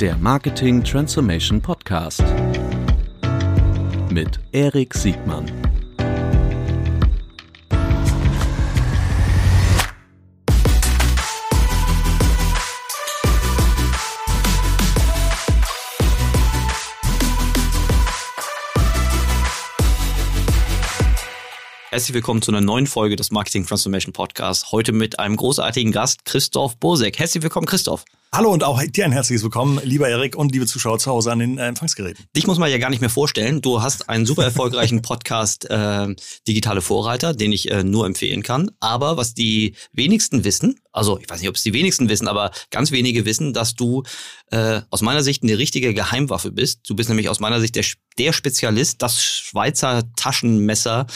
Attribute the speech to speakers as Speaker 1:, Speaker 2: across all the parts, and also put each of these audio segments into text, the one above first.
Speaker 1: Der Marketing Transformation Podcast mit Erik Siegmann.
Speaker 2: Herzlich willkommen zu einer neuen Folge des Marketing Transformation Podcasts. Heute mit einem großartigen Gast, Christoph Bosek. Herzlich willkommen, Christoph.
Speaker 3: Hallo und auch dir ein herzliches Willkommen, lieber Erik und liebe Zuschauer zu Hause an den äh, Empfangsgeräten.
Speaker 2: Dich muss man ja gar nicht mehr vorstellen. Du hast einen super erfolgreichen Podcast äh, Digitale Vorreiter, den ich äh, nur empfehlen kann. Aber was die wenigsten wissen, also ich weiß nicht, ob es die wenigsten wissen, aber ganz wenige wissen, dass du äh, aus meiner Sicht eine richtige Geheimwaffe bist. Du bist nämlich aus meiner Sicht der, der Spezialist, das Schweizer Taschenmesser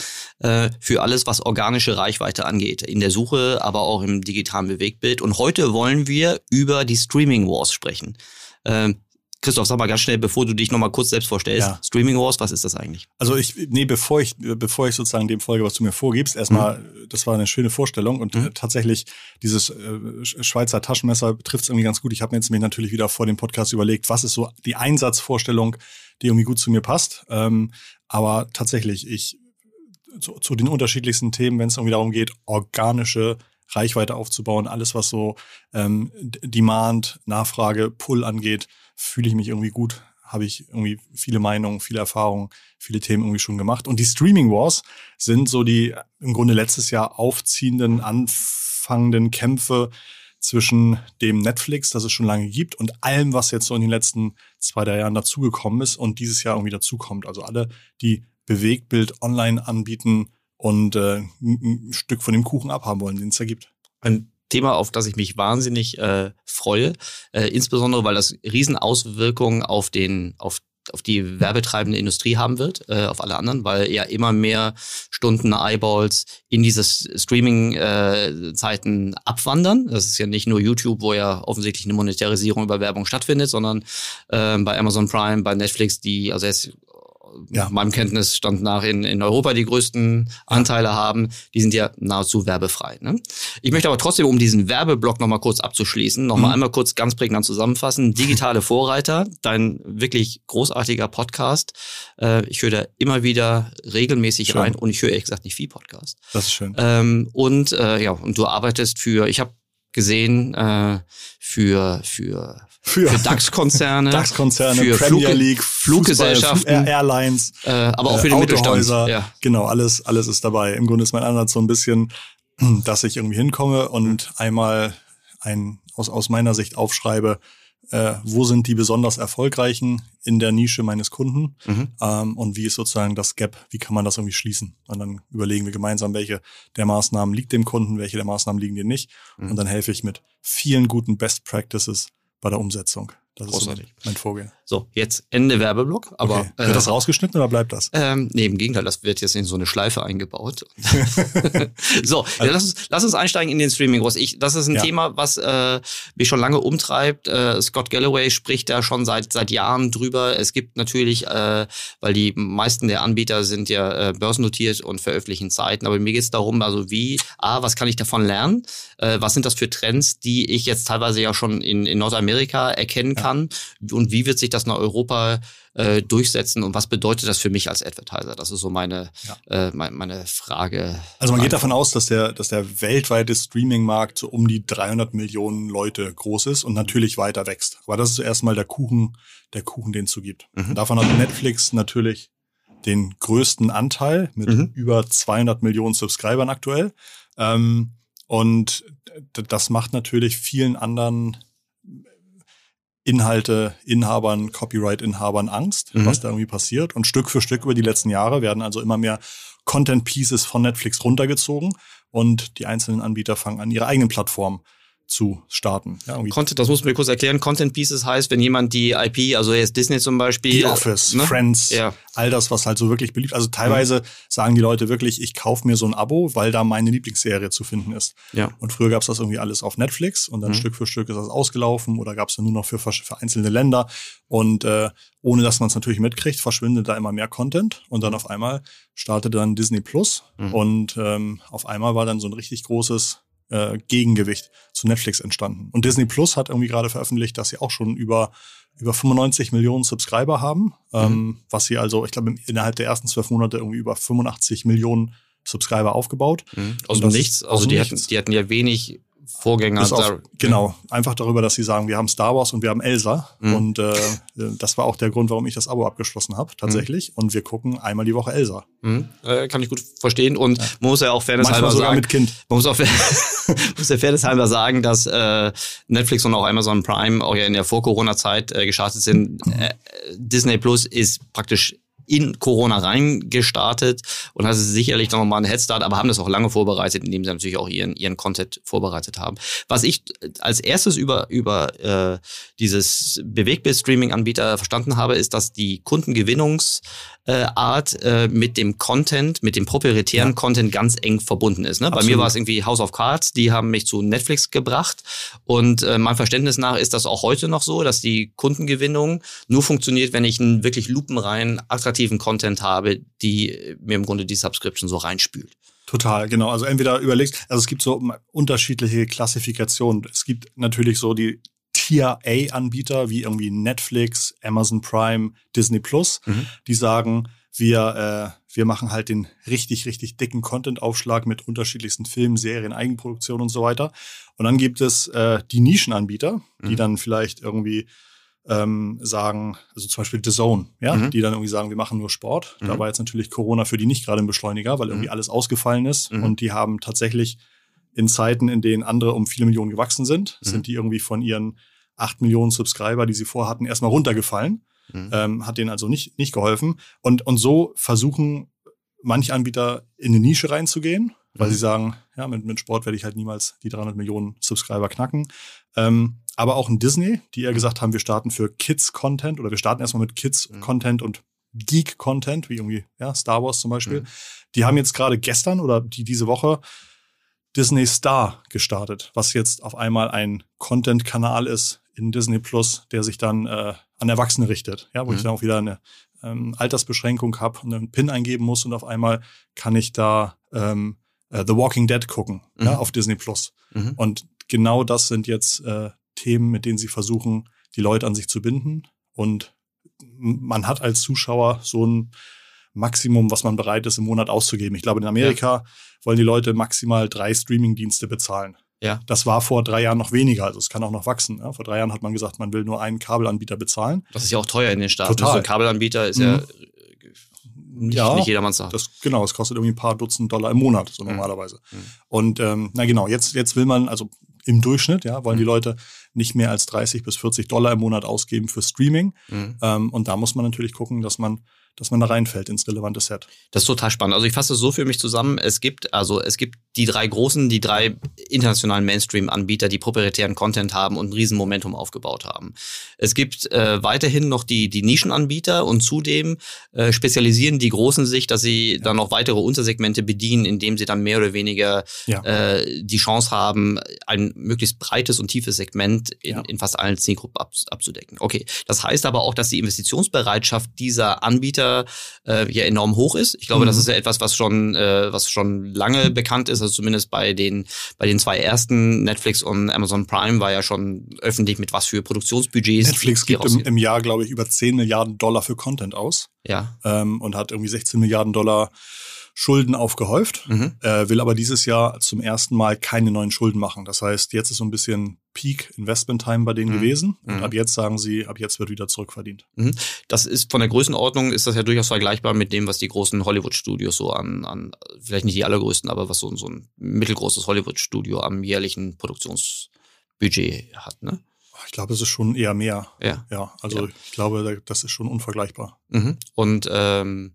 Speaker 2: äh, für alles, was organische Reichweite angeht. In der Suche, aber auch im digitalen Bewegtbild. Und heute wollen wir über die Streaming Wars sprechen. Ähm, Christoph, sag mal ganz schnell, bevor du dich nochmal kurz selbst vorstellst. Ja. Streaming Wars, was ist das eigentlich?
Speaker 3: Also ich, nee, bevor ich, bevor ich sozusagen dem folge, was du mir vorgibst, erstmal, mhm. das war eine schöne Vorstellung und mhm. tatsächlich dieses äh, Schweizer Taschenmesser trifft es irgendwie ganz gut. Ich habe mir jetzt mir natürlich wieder vor dem Podcast überlegt, was ist so die Einsatzvorstellung, die irgendwie gut zu mir passt. Ähm, aber tatsächlich, ich zu, zu den unterschiedlichsten Themen, wenn es irgendwie darum geht, organische Reichweite aufzubauen, alles was so ähm, Demand, Nachfrage, Pull angeht, fühle ich mich irgendwie gut, habe ich irgendwie viele Meinungen, viele Erfahrungen, viele Themen irgendwie schon gemacht. Und die Streaming Wars sind so die im Grunde letztes Jahr aufziehenden, anfangenden Kämpfe zwischen dem Netflix, das es schon lange gibt, und allem, was jetzt so in den letzten zwei, drei Jahren dazugekommen ist und dieses Jahr irgendwie dazukommt. Also alle, die Bewegtbild online anbieten, und äh, ein Stück von dem Kuchen abhaben wollen, den es da gibt.
Speaker 2: Ein Thema, auf das ich mich wahnsinnig äh, freue, äh, insbesondere weil das Riesenauswirkungen auf den auf auf die werbetreibende Industrie haben wird, äh, auf alle anderen, weil ja immer mehr Stunden Eyeballs in diese Streaming-Zeiten äh, abwandern. Das ist ja nicht nur YouTube, wo ja offensichtlich eine Monetarisierung über Werbung stattfindet, sondern äh, bei Amazon Prime, bei Netflix, die also jetzt ja. meinem Kenntnisstand nach in, in Europa die größten Anteile ja. haben, die sind ja nahezu werbefrei. Ne? Ich möchte aber trotzdem, um diesen Werbeblock nochmal kurz abzuschließen, nochmal mhm. einmal kurz ganz prägnant zusammenfassen. Digitale Vorreiter, dein wirklich großartiger Podcast. Äh, ich höre da immer wieder regelmäßig schön. rein und ich höre ehrlich gesagt nicht viel Podcast.
Speaker 3: Das ist schön.
Speaker 2: Ähm, und äh, ja, und du arbeitest für, ich habe gesehen, äh, für, für
Speaker 3: für,
Speaker 2: für DAX-Konzerne,
Speaker 3: DAX-Konzerne,
Speaker 2: für
Speaker 3: Premier
Speaker 2: Flug,
Speaker 3: League,
Speaker 2: Fluggesellschaften,
Speaker 3: Fußball, Airlines,
Speaker 2: äh, aber auch für den Mittelstand.
Speaker 3: Ja. Genau, alles, alles ist dabei. Im Grunde ist mein Ansatz so ein bisschen, dass ich irgendwie hinkomme und einmal ein aus, aus meiner Sicht aufschreibe, äh, wo sind die besonders erfolgreichen in der Nische meines Kunden mhm. ähm, und wie ist sozusagen das Gap, wie kann man das irgendwie schließen? Und dann überlegen wir gemeinsam, welche der Maßnahmen liegt dem Kunden, welche der Maßnahmen liegen dir nicht. Mhm. Und dann helfe ich mit vielen guten Best Practices bei der Umsetzung. Das Großartig. ist so mein Vorgehen.
Speaker 2: So, jetzt Ende Werbeblock. Aber
Speaker 3: okay. Wird äh, das rausgeschnitten oder bleibt das?
Speaker 2: Ähm, nee, im Gegenteil, das wird jetzt in so eine Schleife eingebaut. so, also, ja, lass, uns, lass uns einsteigen in den Streaming Wars. Ich, das ist ein ja. Thema, was äh, mich schon lange umtreibt. Äh, Scott Galloway spricht da schon seit seit Jahren drüber. Es gibt natürlich, äh, weil die meisten der Anbieter sind ja äh, börsennotiert und veröffentlichen Zeiten, aber mir geht es darum, also wie, A, was kann ich davon lernen? Äh, was sind das für Trends, die ich jetzt teilweise ja schon in, in Nordamerika erkennen kann? Kann und wie wird sich das nach Europa äh, durchsetzen und was bedeutet das für mich als Advertiser? Das ist so meine, ja. äh, meine, meine Frage.
Speaker 3: Also man geht davon aus, dass der, dass der weltweite Streaming-Markt so um die 300 Millionen Leute groß ist und natürlich weiter wächst. Aber das ist erstmal der Kuchen, der Kuchen, den es so gibt. Mhm. Davon hat Netflix natürlich den größten Anteil mit mhm. über 200 Millionen Subscribern aktuell. Ähm, und das macht natürlich vielen anderen Inhalte, Inhabern, Copyright-Inhabern Angst, mhm. was da irgendwie passiert. Und Stück für Stück über die letzten Jahre werden also immer mehr Content-Pieces von Netflix runtergezogen und die einzelnen Anbieter fangen an, ihre eigenen Plattformen zu starten.
Speaker 2: Ja, Content, das muss man kurz erklären. Content Pieces heißt, wenn jemand die IP, also jetzt Disney zum Beispiel.
Speaker 3: The Office, ne? Friends, ja. all das, was halt so wirklich beliebt. Also teilweise mhm. sagen die Leute wirklich, ich kaufe mir so ein Abo, weil da meine Lieblingsserie zu finden ist. Ja. Und früher gab es das irgendwie alles auf Netflix und dann mhm. Stück für Stück ist das ausgelaufen oder gab es dann nur noch für, für einzelne Länder. Und äh, ohne dass man es natürlich mitkriegt, verschwindet da immer mehr Content und dann auf einmal startete dann Disney Plus mhm. und ähm, auf einmal war dann so ein richtig großes äh, Gegengewicht zu Netflix entstanden. Und Disney Plus hat irgendwie gerade veröffentlicht, dass sie auch schon über über 95 Millionen Subscriber haben, ähm, mhm. was sie also, ich glaube, innerhalb der ersten zwölf Monate irgendwie über 85 Millionen Subscriber aufgebaut.
Speaker 2: Mhm. Aus dem Nichts. Also die, Nichts. Hatten, die hatten ja wenig Vorgänger.
Speaker 3: Auf, genau, einfach darüber, dass sie sagen, wir haben Star Wars und wir haben Elsa. Mhm. Und äh, das war auch der Grund, warum ich das Abo abgeschlossen habe, tatsächlich. Mhm. Und wir gucken einmal die Woche Elsa.
Speaker 2: Mhm. Äh, kann ich gut verstehen. Und ja. man muss ja auch fairness halber sagen,
Speaker 3: mit kind.
Speaker 2: man muss auch muss ja fairness halber sagen, dass äh, Netflix und auch Amazon Prime auch ja in der Vor-Corona-Zeit äh, gestartet sind. Äh, Disney Plus ist praktisch in Corona reingestartet und hatte sicherlich noch mal einen Headstart, aber haben das auch lange vorbereitet, indem sie natürlich auch ihren, ihren Content vorbereitet haben. Was ich als erstes über, über äh, dieses Bewegbild-Streaming-Anbieter verstanden habe, ist, dass die Kundengewinnungsart äh, mit dem Content, mit dem proprietären ja. Content ganz eng verbunden ist. Ne? Bei mir war es irgendwie House of Cards, die haben mich zu Netflix gebracht und äh, mein Verständnis nach ist das auch heute noch so, dass die Kundengewinnung nur funktioniert, wenn ich einen wirklich lupenrein attraktiven Content habe, die mir im Grunde die Subscription so reinspült.
Speaker 3: Total, genau. Also entweder überlegst, also es gibt so unterschiedliche Klassifikationen. Es gibt natürlich so die Tier A-Anbieter wie irgendwie Netflix, Amazon Prime, Disney Plus, mhm. die sagen, wir, äh, wir machen halt den richtig, richtig dicken Content-Aufschlag mit unterschiedlichsten Filmen, Serien, Eigenproduktionen und so weiter. Und dann gibt es äh, die Nischenanbieter, die mhm. dann vielleicht irgendwie ähm, sagen, also zum Beispiel The Zone, ja, mhm. die dann irgendwie sagen, wir machen nur Sport. Mhm. Da war jetzt natürlich Corona für die nicht gerade ein Beschleuniger, weil irgendwie mhm. alles ausgefallen ist. Mhm. Und die haben tatsächlich in Zeiten, in denen andere um viele Millionen gewachsen sind, mhm. sind die irgendwie von ihren acht Millionen Subscriber, die sie vorhatten, erstmal runtergefallen. Mhm. Ähm, hat denen also nicht, nicht geholfen. Und, und so versuchen manche Anbieter in eine Nische reinzugehen, weil sie sagen, ja, mit, mit Sport werde ich halt niemals die 300 Millionen Subscriber knacken. Ähm, aber auch ein Disney, die ja gesagt haben, wir starten für Kids-Content oder wir starten erstmal mit Kids-Content mhm. und Geek-Content, wie irgendwie ja, Star Wars zum Beispiel. Mhm. Die haben jetzt gerade gestern oder die diese Woche Disney Star gestartet, was jetzt auf einmal ein Content-Kanal ist in Disney Plus, der sich dann äh, an Erwachsene richtet, ja, wo mhm. ich dann auch wieder eine ähm, Altersbeschränkung habe und einen PIN eingeben muss und auf einmal kann ich da ähm, äh, The Walking Dead gucken, mhm. ja, auf Disney Plus. Mhm. Und genau das sind jetzt äh, Themen, mit denen sie versuchen, die Leute an sich zu binden. Und man hat als Zuschauer so ein Maximum, was man bereit ist, im Monat auszugeben. Ich glaube, in Amerika ja. wollen die Leute maximal drei Streaming-Dienste bezahlen.
Speaker 2: Ja.
Speaker 3: Das war vor drei Jahren noch weniger, also es kann auch noch wachsen. Ja? Vor drei Jahren hat man gesagt, man will nur einen Kabelanbieter bezahlen.
Speaker 2: Das ist ja auch teuer in den Staaten.
Speaker 3: Total. So
Speaker 2: ein Kabelanbieter ist mhm. ja nicht, ja, nicht jedermanns Sache.
Speaker 3: Das, genau, es kostet irgendwie ein paar Dutzend Dollar im Monat, so mhm. normalerweise. Mhm. Und ähm, na genau, jetzt, jetzt will man, also im Durchschnitt, ja, wollen die mhm. Leute nicht mehr als 30 bis 40 Dollar im Monat ausgeben für Streaming. Mhm. Ähm, und da muss man natürlich gucken, dass man dass man da reinfällt ins relevante Set.
Speaker 2: Das ist total spannend. Also ich fasse es so für mich zusammen. Es gibt, also es gibt die drei großen, die drei internationalen Mainstream-Anbieter, die proprietären Content haben und ein Riesenmomentum aufgebaut haben. Es gibt äh, weiterhin noch die, die Nischenanbieter und zudem äh, spezialisieren die Großen sich, dass sie ja. dann noch weitere Untersegmente bedienen, indem sie dann mehr oder weniger ja. äh, die Chance haben, ein möglichst breites und tiefes Segment in, ja. in fast allen Zielgruppen ab, abzudecken. Okay, das heißt aber auch, dass die Investitionsbereitschaft dieser Anbieter äh, ja enorm hoch ist. Ich glaube, mhm. das ist ja etwas, was schon, äh, was schon lange bekannt ist ist. Also zumindest bei den, bei den zwei ersten, Netflix und Amazon Prime, war ja schon öffentlich, mit was für Produktionsbudgets.
Speaker 3: Netflix gibt im, im, Jahr, glaube ich, über 10 Milliarden Dollar für Content aus.
Speaker 2: Ja.
Speaker 3: Ähm, und hat irgendwie 16 Milliarden Dollar Schulden aufgehäuft, mhm. äh, will aber dieses Jahr zum ersten Mal keine neuen Schulden machen. Das heißt, jetzt ist so ein bisschen Peak Investment Time bei denen mhm. gewesen. Und mhm. ab jetzt sagen sie, ab jetzt wird wieder zurückverdient.
Speaker 2: Mhm. Das ist von der Größenordnung ist das ja durchaus vergleichbar mit dem, was die großen Hollywood-Studios so an, an, vielleicht nicht die allergrößten, aber was so, so ein mittelgroßes Hollywood-Studio am jährlichen Produktionsbudget hat, ne?
Speaker 3: Ich glaube, es ist schon eher mehr.
Speaker 2: Ja.
Speaker 3: Ja, also ja. ich glaube, das ist schon unvergleichbar.
Speaker 2: Mhm. Und ähm,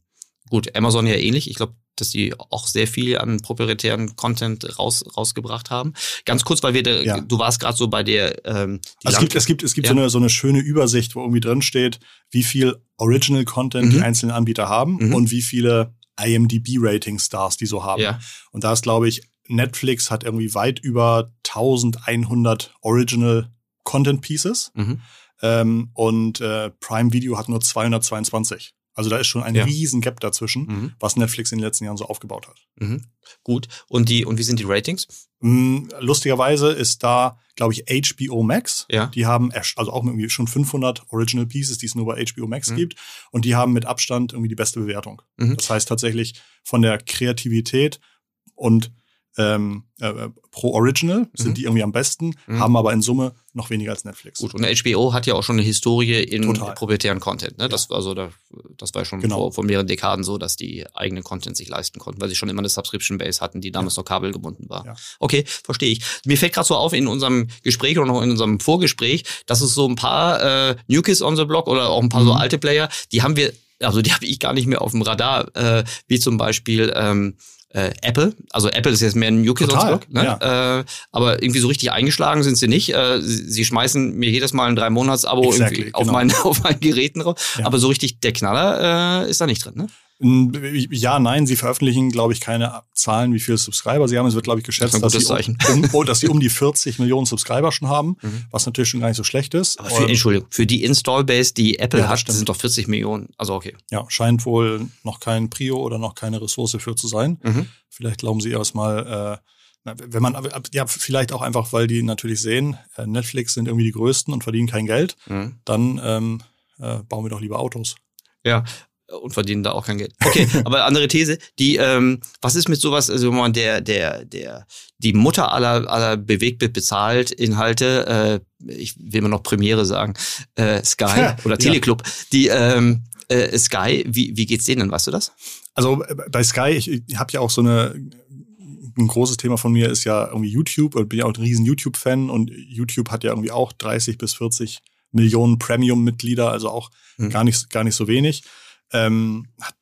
Speaker 2: gut, Amazon ja ähnlich. Ich glaube, dass die auch sehr viel an proprietären Content raus, rausgebracht haben. Ganz kurz, weil wir, da, ja. du warst gerade so bei der. Ähm,
Speaker 3: also es gibt, es gibt, es gibt ja. so, eine, so eine schöne Übersicht, wo irgendwie drin steht, wie viel Original Content mhm. die einzelnen Anbieter haben mhm. und wie viele IMDb-Rating-Stars die so haben. Ja. Und da ist, glaube ich, Netflix hat irgendwie weit über 1100 Original Content Pieces mhm. ähm, und äh, Prime Video hat nur 222. Also da ist schon ein ja. riesen Gap dazwischen, mhm. was Netflix in den letzten Jahren so aufgebaut hat.
Speaker 2: Mhm. Gut. Und die und wie sind die Ratings?
Speaker 3: Mm, lustigerweise ist da, glaube ich, HBO Max. Ja. Die haben also auch irgendwie schon 500 Original Pieces, die es nur bei HBO Max mhm. gibt. Und die haben mit Abstand irgendwie die beste Bewertung. Mhm. Das heißt tatsächlich von der Kreativität und ähm, äh, pro Original sind mhm. die irgendwie am besten, mhm. haben aber in Summe noch weniger als Netflix.
Speaker 2: Gut, und HBO hat ja auch schon eine Historie in Total. proprietären Content. Ne? Das war so, da, das war schon genau. vor, vor, mehreren Dekaden so, dass die eigenen Content sich leisten konnten, weil sie schon immer eine Subscription Base hatten, die damals ja. noch kabelgebunden war. Ja. Okay, verstehe ich. Mir fällt gerade so auf in unserem Gespräch oder noch in unserem Vorgespräch, dass es so ein paar äh, New Kids on the Block oder auch ein paar mhm. so alte Player, die haben wir also die habe ich gar nicht mehr auf dem Radar, äh, wie zum Beispiel ähm, äh, Apple. Also Apple ist jetzt mehr ein Kids on ne? Ja. Äh, aber irgendwie so richtig eingeschlagen sind sie nicht. Äh, sie, sie schmeißen mir jedes Mal ein drei Monats Abo exactly, irgendwie auf genau. meinen auf meinen Geräten drauf. Ja. Aber so richtig der Knaller äh, ist da nicht drin. Ne?
Speaker 3: Ja, nein, sie veröffentlichen, glaube ich, keine Zahlen, wie viele Subscriber sie haben. Es wird, glaube ich, geschätzt, das dass, sie um, um, oh, dass sie um die 40 Millionen Subscriber schon haben, mhm. was natürlich schon gar nicht so schlecht ist.
Speaker 2: Aber für, Entschuldigung, für die Install-Base, die Apple ja, hat, das sind doch 40 Millionen. Also okay.
Speaker 3: Ja, scheint wohl noch kein Prio oder noch keine Ressource für zu sein. Mhm. Vielleicht glauben sie erstmal, äh, wenn man, ja, vielleicht auch einfach, weil die natürlich sehen, äh, Netflix sind irgendwie die Größten und verdienen kein Geld, mhm. dann ähm, äh, bauen wir doch lieber Autos.
Speaker 2: Ja, und verdienen da auch kein Geld. Okay, aber andere These, die, ähm, was ist mit sowas, also wenn man der, der, der, die Mutter aller, aller Bewegtbild bezahlt Inhalte, äh, ich will mal noch Premiere sagen, äh, Sky oder Teleclub, ja. die ähm, äh, Sky, wie, wie geht's denen, denn, weißt du das?
Speaker 3: Also äh, bei Sky, ich, ich habe ja auch so eine ein großes Thema von mir ist ja irgendwie YouTube und bin ja auch ein riesen YouTube-Fan und YouTube hat ja irgendwie auch 30 bis 40 Millionen Premium-Mitglieder, also auch mhm. gar nicht, gar nicht so wenig ähm, hat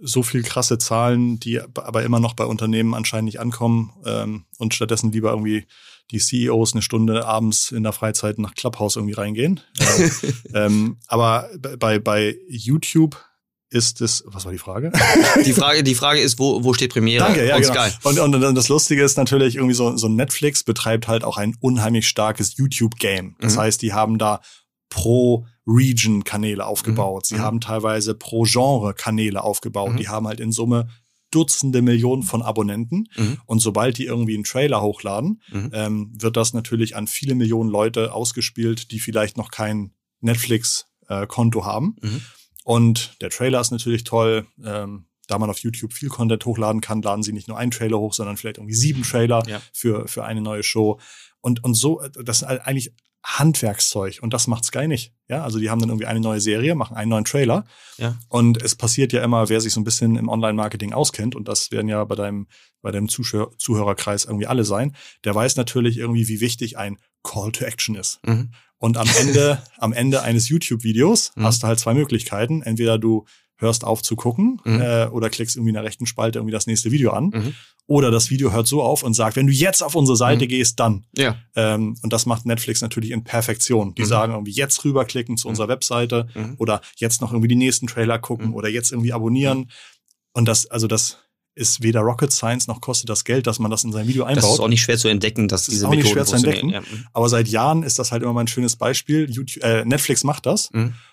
Speaker 3: so viel krasse Zahlen, die aber immer noch bei Unternehmen anscheinend nicht ankommen ähm, und stattdessen lieber irgendwie die CEOs eine Stunde abends in der Freizeit nach Clubhouse irgendwie reingehen. äh, ähm, aber bei, bei YouTube ist es, was war die Frage?
Speaker 2: Die Frage, die Frage ist, wo, wo steht Premiere
Speaker 3: Danke, ja, und genau. Sky? Und, und, und das Lustige ist natürlich irgendwie so, so Netflix betreibt halt auch ein unheimlich starkes YouTube-Game. Das mhm. heißt, die haben da pro Region-Kanäle aufgebaut. Mhm. Sie mhm. haben teilweise pro Genre Kanäle aufgebaut. Mhm. Die haben halt in Summe Dutzende Millionen von Abonnenten. Mhm. Und sobald die irgendwie einen Trailer hochladen, mhm. ähm, wird das natürlich an viele Millionen Leute ausgespielt, die vielleicht noch kein Netflix-Konto äh, haben. Und der Trailer ist natürlich toll. Ähm, da man auf YouTube viel Content hochladen kann, laden sie nicht nur einen Trailer hoch, sondern vielleicht irgendwie sieben Trailer ja. für, für eine neue Show. Und, und so, das ist eigentlich Handwerkszeug und das macht Sky nicht. Ja, also die haben dann irgendwie eine neue Serie, machen einen neuen Trailer. Ja. Und es passiert ja immer, wer sich so ein bisschen im Online-Marketing auskennt, und das werden ja bei deinem, bei deinem Zuschauer, Zuhörerkreis irgendwie alle sein, der weiß natürlich irgendwie, wie wichtig ein Call to Action ist. Mhm. Und am Ende, am Ende eines YouTube-Videos mhm. hast du halt zwei Möglichkeiten. Entweder du hörst auf zu gucken mhm. äh, oder klickst irgendwie in der rechten Spalte irgendwie das nächste Video an. Mhm. Oder das Video hört so auf und sagt, wenn du jetzt auf unsere Seite mhm. gehst, dann. Ja. Ähm, und das macht Netflix natürlich in Perfektion. Die mhm. sagen irgendwie jetzt rüberklicken zu mhm. unserer Webseite mhm. oder jetzt noch irgendwie die nächsten Trailer gucken oder jetzt irgendwie abonnieren. Und das, also das ist weder Rocket Science noch kostet das Geld, dass man das in sein Video einbaut. Das
Speaker 2: ist auch nicht schwer zu entdecken, dass das diese ist auch Methoden nicht schwer zu entdecken. Ja.
Speaker 3: Aber seit Jahren ist das halt immer mein schönes Beispiel. YouTube, äh, Netflix macht das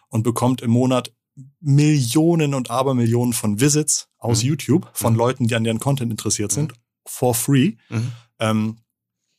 Speaker 3: und bekommt im Monat Millionen und Abermillionen von Visits aus mhm. YouTube von mhm. Leuten, die an deren Content interessiert sind, mhm. for free. Mhm. Ähm,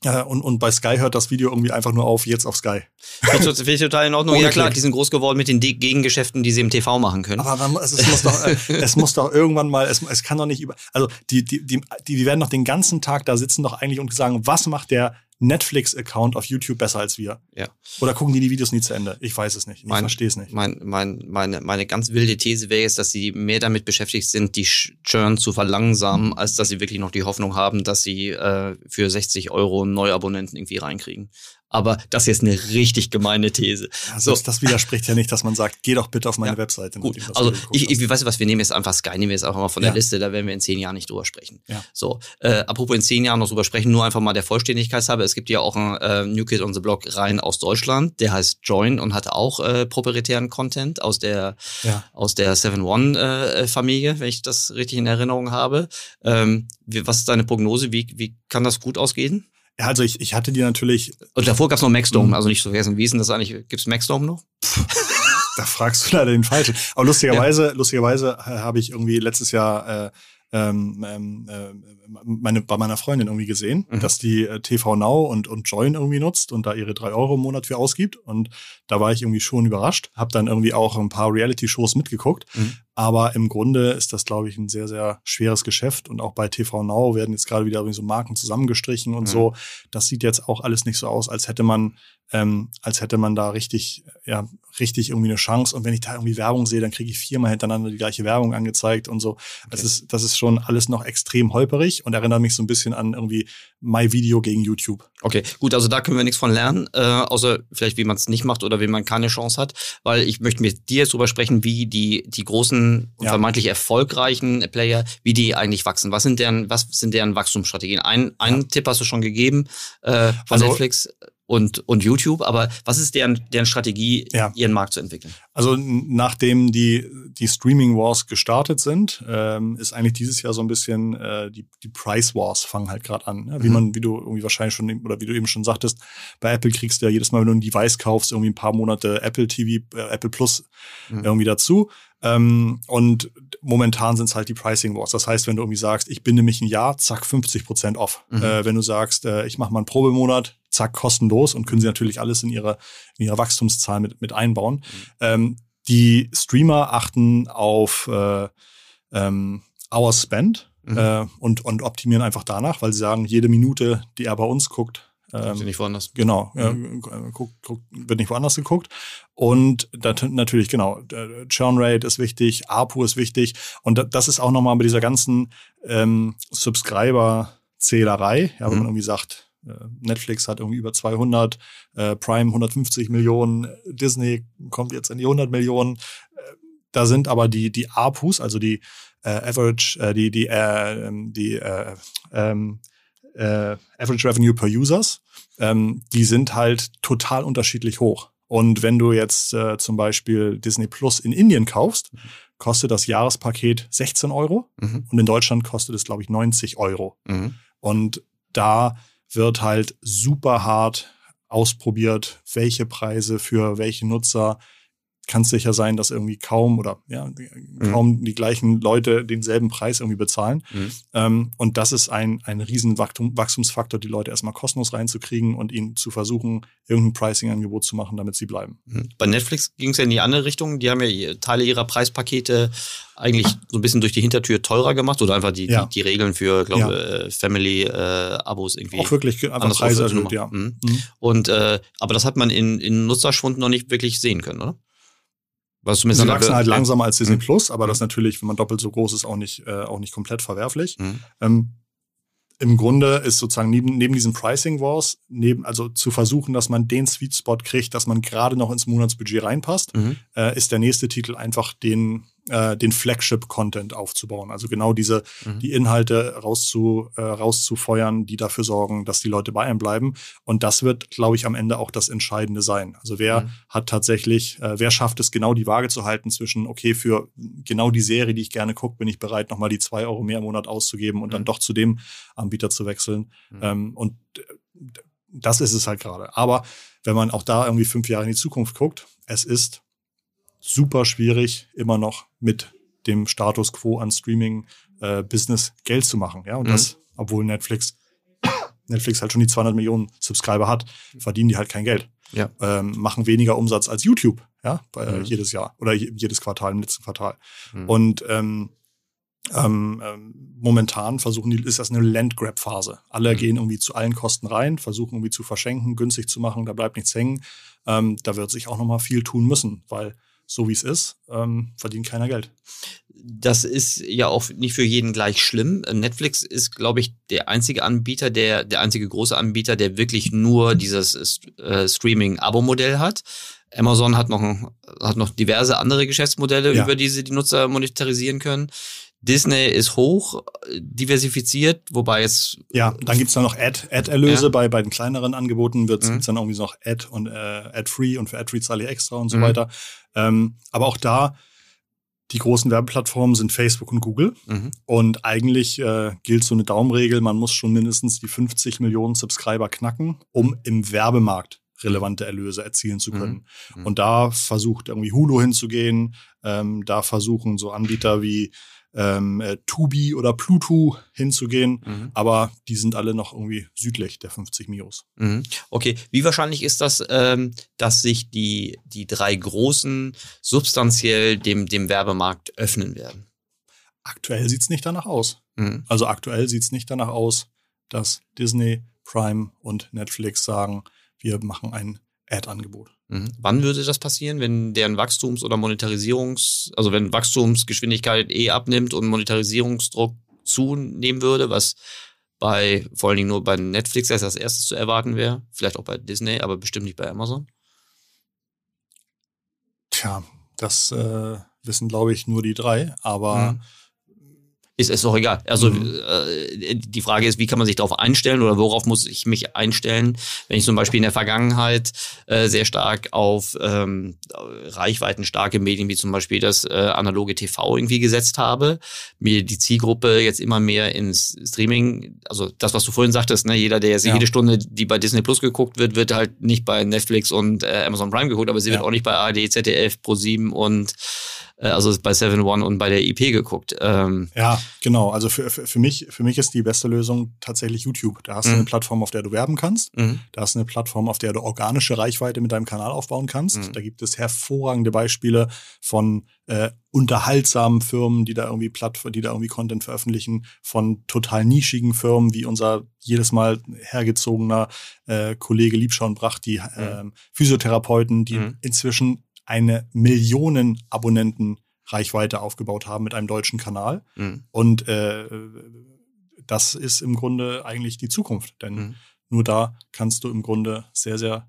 Speaker 3: äh, und, und bei Sky hört das Video irgendwie einfach nur auf, jetzt auf Sky.
Speaker 2: Finde ich, total in Ordnung. ja klar, die sind groß geworden mit den Gegengeschäften, die sie im TV machen können.
Speaker 3: Aber man, es, es, muss doch, äh, es muss doch irgendwann mal, es, es kann doch nicht über, also die, die, die, die werden doch den ganzen Tag da sitzen doch eigentlich und sagen, was macht der Netflix-Account auf YouTube besser als wir? Ja. Oder gucken die die Videos nie zu Ende? Ich weiß es nicht. Ich verstehe es nicht.
Speaker 2: Mein, mein, meine, meine ganz wilde These wäre jetzt, dass sie mehr damit beschäftigt sind, die Churn zu verlangsamen, als dass sie wirklich noch die Hoffnung haben, dass sie äh, für 60 Euro Neuabonnenten irgendwie reinkriegen aber das ist jetzt eine richtig gemeine These.
Speaker 3: Also so. das widerspricht ja nicht, dass man sagt, geh doch bitte auf meine ja, Webseite.
Speaker 2: Gut, also ich, ich, weiß was, wir nehmen jetzt einfach Sky, nehmen wir jetzt einfach mal von der ja. Liste, da werden wir in zehn Jahren nicht drüber sprechen. Ja. So, äh, apropos in zehn Jahren noch drüber sprechen, nur einfach mal der Vollständigkeit habe. Es gibt ja auch ein äh, New Kid on the Block rein aus Deutschland, der heißt Join und hat auch äh, proprietären Content aus der ja. aus der 7-One äh, Familie, wenn ich das richtig in Erinnerung habe. Ähm, wie, was ist deine Prognose? Wie, wie kann das gut ausgehen?
Speaker 3: Ja, also ich, ich hatte die natürlich.
Speaker 2: Und davor gab's noch Maxdome, mhm. also nicht so vergessen. Wie ist denn das eigentlich? Gibt's Maxdome noch?
Speaker 3: da fragst du leider den Falschen. Aber lustigerweise, ja. lustigerweise habe ich irgendwie letztes Jahr äh, ähm, ähm, äh, meine, bei meiner Freundin irgendwie gesehen, mhm. dass die äh, TV Now und, und Join irgendwie nutzt und da ihre drei Euro im Monat für ausgibt. Und da war ich irgendwie schon überrascht. Hab dann irgendwie auch ein paar Reality-Shows mitgeguckt. Mhm. Aber im Grunde ist das, glaube ich, ein sehr, sehr schweres Geschäft. Und auch bei TV Now werden jetzt gerade wieder so Marken zusammengestrichen und mhm. so. Das sieht jetzt auch alles nicht so aus, als hätte man ähm, als hätte man da richtig, ja, richtig irgendwie eine Chance. Und wenn ich da irgendwie Werbung sehe, dann kriege ich viermal hintereinander die gleiche Werbung angezeigt und so. Okay. Das ist, das ist schon alles noch extrem holperig und erinnert mich so ein bisschen an irgendwie My Video gegen YouTube.
Speaker 2: Okay, gut, also da können wir nichts von lernen, äh, außer vielleicht, wie man es nicht macht oder wie man keine Chance hat, weil ich möchte mit dir jetzt drüber sprechen, wie die, die großen und ja. vermeintlich erfolgreichen Player, wie die eigentlich wachsen. Was sind deren, was sind deren Wachstumsstrategien? Ein, einen ja. Tipp hast du schon gegeben äh, von also, Netflix und, und YouTube, aber was ist deren, deren Strategie, ja. ihren Markt zu entwickeln?
Speaker 3: Also nachdem die, die Streaming Wars gestartet sind, ähm, ist eigentlich dieses Jahr so ein bisschen äh, die, die Price Wars fangen halt gerade an. Ne? Wie mhm. man, wie du irgendwie wahrscheinlich schon, oder wie du eben schon sagtest, bei Apple kriegst du ja jedes Mal, wenn du ein Device kaufst, irgendwie ein paar Monate Apple TV, äh, Apple Plus mhm. irgendwie dazu. Ähm, und momentan sind es halt die Pricing Wars. Das heißt, wenn du irgendwie sagst, ich binde mich ein Jahr, zack, 50 Prozent off. Mhm. Äh, wenn du sagst, äh, ich mache mal einen Probemonat, zack, kostenlos und können sie natürlich alles in ihre, in ihre Wachstumszahl mit, mit einbauen. Mhm. Ähm, die Streamer achten auf äh, ähm, Our Spend mhm. äh, und, und optimieren einfach danach, weil sie sagen, jede Minute, die er bei uns guckt,
Speaker 2: ähm, nicht woanders.
Speaker 3: Genau, mhm. äh, guck, guck, wird nicht woanders geguckt. Und das, natürlich, genau, Churn Rate ist wichtig, APU ist wichtig. Und das ist auch nochmal bei dieser ganzen ähm, Subscriber-Zählerei, ja, wenn mhm. man irgendwie sagt, äh, Netflix hat irgendwie über 200, äh, Prime 150 Millionen, Disney kommt jetzt in die 100 Millionen. Äh, da sind aber die, die APUs, also die äh, Average, äh, die, die, äh, die äh, ähm, äh, Average Revenue per Users, ähm, die sind halt total unterschiedlich hoch. Und wenn du jetzt äh, zum Beispiel Disney Plus in Indien kaufst, kostet das Jahrespaket 16 Euro mhm. und in Deutschland kostet es, glaube ich, 90 Euro. Mhm. Und da wird halt super hart ausprobiert, welche Preise für welche Nutzer kann es sicher sein, dass irgendwie kaum oder ja, mhm. kaum die gleichen Leute denselben Preis irgendwie bezahlen. Mhm. Ähm, und das ist ein, ein riesen Wachstumsfaktor, die Leute erstmal kostenlos reinzukriegen und ihnen zu versuchen, irgendein Pricing-Angebot zu machen, damit sie bleiben.
Speaker 2: Mhm. Bei Netflix ging es ja in die andere Richtung. Die haben ja Teile ihrer Preispakete eigentlich so ein bisschen durch die Hintertür teurer gemacht oder einfach die, ja. die, die, Regeln für, glaube ja. äh, Family-Abos äh, irgendwie.
Speaker 3: Auch wirklich einfach Preise erhöht, ja. Mhm.
Speaker 2: Mhm. Und äh, aber das hat man in, in Nutzerschwund noch nicht wirklich sehen können, oder?
Speaker 3: Was Sie wachsen halt langsamer als Disney mhm. Plus, aber das natürlich, wenn man doppelt so groß ist, auch nicht, äh, auch nicht komplett verwerflich. Mhm. Ähm, Im Grunde ist sozusagen neben, neben diesen Pricing Wars, neben, also zu versuchen, dass man den Sweet Spot kriegt, dass man gerade noch ins Monatsbudget reinpasst, mhm. äh, ist der nächste Titel einfach den äh, den Flagship-Content aufzubauen. Also genau diese, mhm. die Inhalte rauszu, äh, rauszufeuern, die dafür sorgen, dass die Leute bei einem bleiben. Und das wird, glaube ich, am Ende auch das Entscheidende sein. Also wer mhm. hat tatsächlich, äh, wer schafft es genau die Waage zu halten zwischen, okay, für genau die Serie, die ich gerne gucke, bin ich bereit, nochmal die zwei Euro mehr im Monat auszugeben und mhm. dann doch zu dem Anbieter zu wechseln. Mhm. Ähm, und das ist es halt gerade. Aber wenn man auch da irgendwie fünf Jahre in die Zukunft guckt, es ist super schwierig, immer noch mit dem Status quo an Streaming-Business äh, Geld zu machen. Ja, und mhm. das, obwohl Netflix, Netflix halt schon die 200 Millionen Subscriber hat, verdienen die halt kein Geld. Ja. Ähm, machen weniger Umsatz als YouTube, ja, äh, mhm. jedes Jahr oder jedes Quartal im letzten Quartal. Mhm. Und ähm, ähm, ähm, momentan versuchen die, ist das eine Landgrab-Phase. Alle mhm. gehen irgendwie zu allen Kosten rein, versuchen irgendwie zu verschenken, günstig zu machen, da bleibt nichts hängen. Ähm, da wird sich auch noch mal viel tun müssen, weil so wie es ist, ähm, verdient keiner Geld.
Speaker 2: Das ist ja auch nicht für jeden gleich schlimm. Netflix ist, glaube ich, der einzige Anbieter, der, der einzige große Anbieter, der wirklich nur dieses äh, Streaming-Abo-Modell hat. Amazon hat noch, hat noch diverse andere Geschäftsmodelle, ja. über die sie die Nutzer monetarisieren können. Disney ist hoch diversifiziert, wobei jetzt.
Speaker 3: Ja, dann gibt's dann noch Ad-Erlöse. Ad ja. bei, bei den kleineren Angeboten wird's, mhm. gibt's dann irgendwie noch Ad und äh, Ad-Free und für Ad-Free zahle ich extra und so mhm. weiter. Ähm, aber auch da, die großen Werbeplattformen sind Facebook und Google. Mhm. Und eigentlich äh, gilt so eine Daumenregel, man muss schon mindestens die 50 Millionen Subscriber knacken, um im Werbemarkt relevante Erlöse erzielen zu können. Mhm. Und da versucht irgendwie Hulu hinzugehen, ähm, da versuchen so Anbieter wie ähm, äh, Tubi oder Pluto hinzugehen, mhm. aber die sind alle noch irgendwie südlich der 50 Mios.
Speaker 2: Mhm. Okay, wie wahrscheinlich ist das, ähm, dass sich die, die drei großen substanziell dem, dem Werbemarkt öffnen werden?
Speaker 3: Aktuell sieht's nicht danach aus. Mhm. Also aktuell sieht's nicht danach aus, dass Disney, Prime und Netflix sagen, wir machen ein Ad-Angebot.
Speaker 2: Mhm. Wann würde das passieren, wenn deren Wachstums- oder Monetarisierungs-, also wenn Wachstumsgeschwindigkeit eh abnimmt und Monetarisierungsdruck zunehmen würde, was bei, vor allen Dingen nur bei Netflix erst als erstes zu erwarten wäre, vielleicht auch bei Disney, aber bestimmt nicht bei Amazon?
Speaker 3: Tja, das äh, wissen, glaube ich, nur die drei, aber mhm
Speaker 2: ist es doch egal. Also mhm. äh, die Frage ist, wie kann man sich darauf einstellen oder worauf muss ich mich einstellen, wenn ich zum Beispiel in der Vergangenheit äh, sehr stark auf ähm, reichweitenstarke Medien wie zum Beispiel das äh, analoge TV irgendwie gesetzt habe, mir die Zielgruppe jetzt immer mehr ins Streaming, also das, was du vorhin sagtest, ne, jeder, der jetzt ja. jede Stunde, die bei Disney Plus geguckt wird, wird halt nicht bei Netflix und äh, Amazon Prime geguckt, aber sie ja. wird auch nicht bei ARD, ZDF, Pro7 und äh, also bei 7 One und bei der IP geguckt.
Speaker 3: Ähm, ja, genau. Also für, für, für, mich, für mich ist die beste Lösung tatsächlich YouTube. Da hast du mhm. eine Plattform, auf der du werben kannst. Mhm. Da hast du eine Plattform, auf der du organische Reichweite mit deinem Kanal aufbauen kannst. Mhm. Da gibt es hervorragende Beispiele von äh, unterhaltsamen Firmen, die da irgendwie Platt, die da irgendwie Content veröffentlichen, von total nischigen Firmen wie unser jedes Mal hergezogener äh, Kollege Liebschau und Bracht, die äh, Physiotherapeuten, die inzwischen eine Millionen Abonnenten Reichweite aufgebaut haben mit einem deutschen Kanal. Mhm. Und äh, das ist im Grunde eigentlich die Zukunft, denn mhm. nur da kannst du im Grunde sehr, sehr